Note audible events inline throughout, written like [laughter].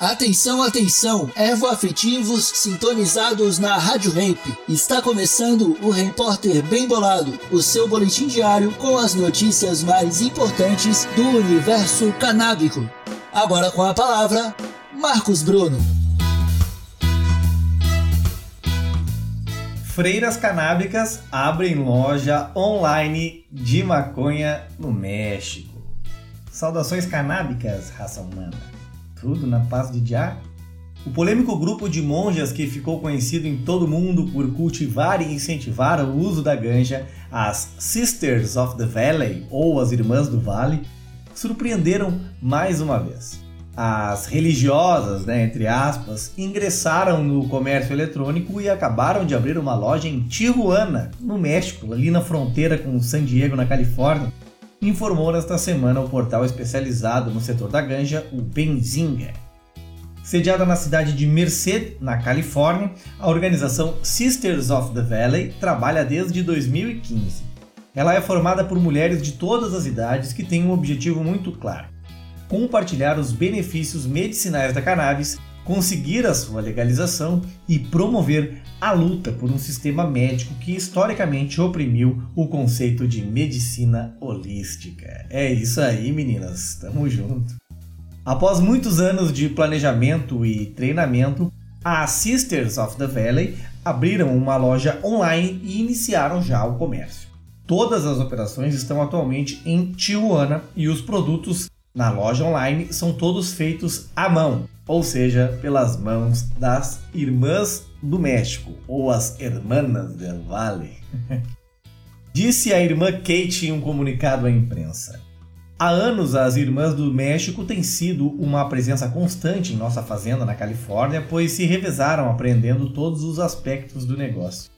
Atenção, atenção, ervo-afetivos sintonizados na Rádio Ramp. Está começando o Repórter Bem Bolado, o seu boletim diário com as notícias mais importantes do universo canábico. Agora com a palavra, Marcos Bruno. Freiras canábicas abrem loja online de maconha no México. Saudações canábicas, raça humana tudo na paz de Jah. O polêmico grupo de monjas que ficou conhecido em todo o mundo por cultivar e incentivar o uso da ganja, as Sisters of the Valley, ou as Irmãs do Vale, surpreenderam mais uma vez. As religiosas, né, entre aspas, ingressaram no comércio eletrônico e acabaram de abrir uma loja em Tijuana, no México, ali na fronteira com San Diego, na Califórnia, informou nesta semana o portal especializado no setor da ganja, o Benzinga. Sediada na cidade de Merced, na Califórnia, a organização Sisters of the Valley trabalha desde 2015. Ela é formada por mulheres de todas as idades que têm um objetivo muito claro: compartilhar os benefícios medicinais da cannabis conseguir a sua legalização e promover a luta por um sistema médico que historicamente oprimiu o conceito de medicina holística. É isso aí, meninas, tamo junto. Após muitos anos de planejamento e treinamento, as Sisters of the Valley abriram uma loja online e iniciaram já o comércio. Todas as operações estão atualmente em Tijuana e os produtos na loja online são todos feitos à mão, ou seja, pelas mãos das irmãs do México, ou as Hermanas del Vale. [laughs] Disse a irmã Kate em um comunicado à imprensa. Há anos, as Irmãs do México têm sido uma presença constante em nossa fazenda na Califórnia, pois se revezaram aprendendo todos os aspectos do negócio.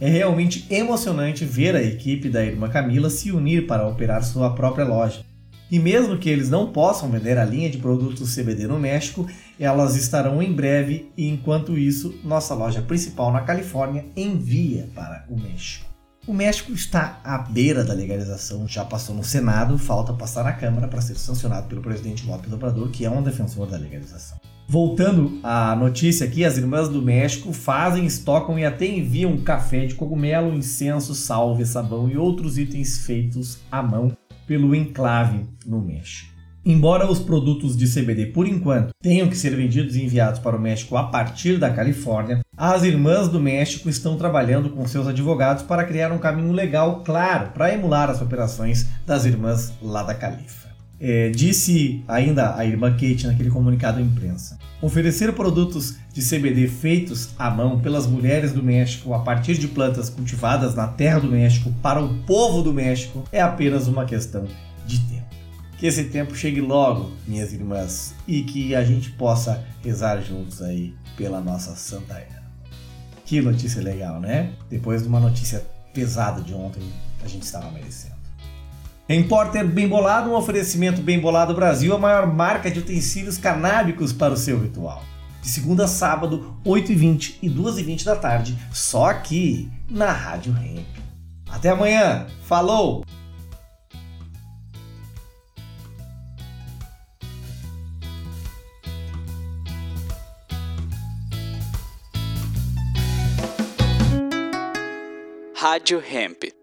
É realmente emocionante ver a equipe da irmã Camila se unir para operar sua própria loja. E mesmo que eles não possam vender a linha de produtos CBD no México, elas estarão em breve e enquanto isso, nossa loja principal na Califórnia envia para o México. O México está à beira da legalização, já passou no Senado, falta passar na Câmara para ser sancionado pelo presidente López Obrador, que é um defensor da legalização. Voltando à notícia aqui, as irmãs do México fazem, estocam e até enviam café de cogumelo, incenso, salve, sabão e outros itens feitos à mão pelo enclave no México. Embora os produtos de CBD, por enquanto, tenham que ser vendidos e enviados para o México a partir da Califórnia, as irmãs do México estão trabalhando com seus advogados para criar um caminho legal claro para emular as operações das irmãs lá da Califa. É, disse ainda a irmã Kate naquele comunicado à imprensa: oferecer produtos de CBD feitos à mão pelas mulheres do México a partir de plantas cultivadas na terra do México para o povo do México é apenas uma questão de tempo. Que esse tempo chegue logo, minhas irmãs, e que a gente possa rezar juntos aí pela nossa Santa Era. Que notícia legal, né? Depois de uma notícia pesada de ontem, a gente estava merecendo. Em Porter Bem Bolado, um oferecimento Bem Bolado Brasil, a maior marca de utensílios canábicos para o seu ritual. De segunda a sábado, 8h20 e 2h20 da tarde, só aqui na Rádio Hemp. Até amanhã, falou! Rádio Hemp.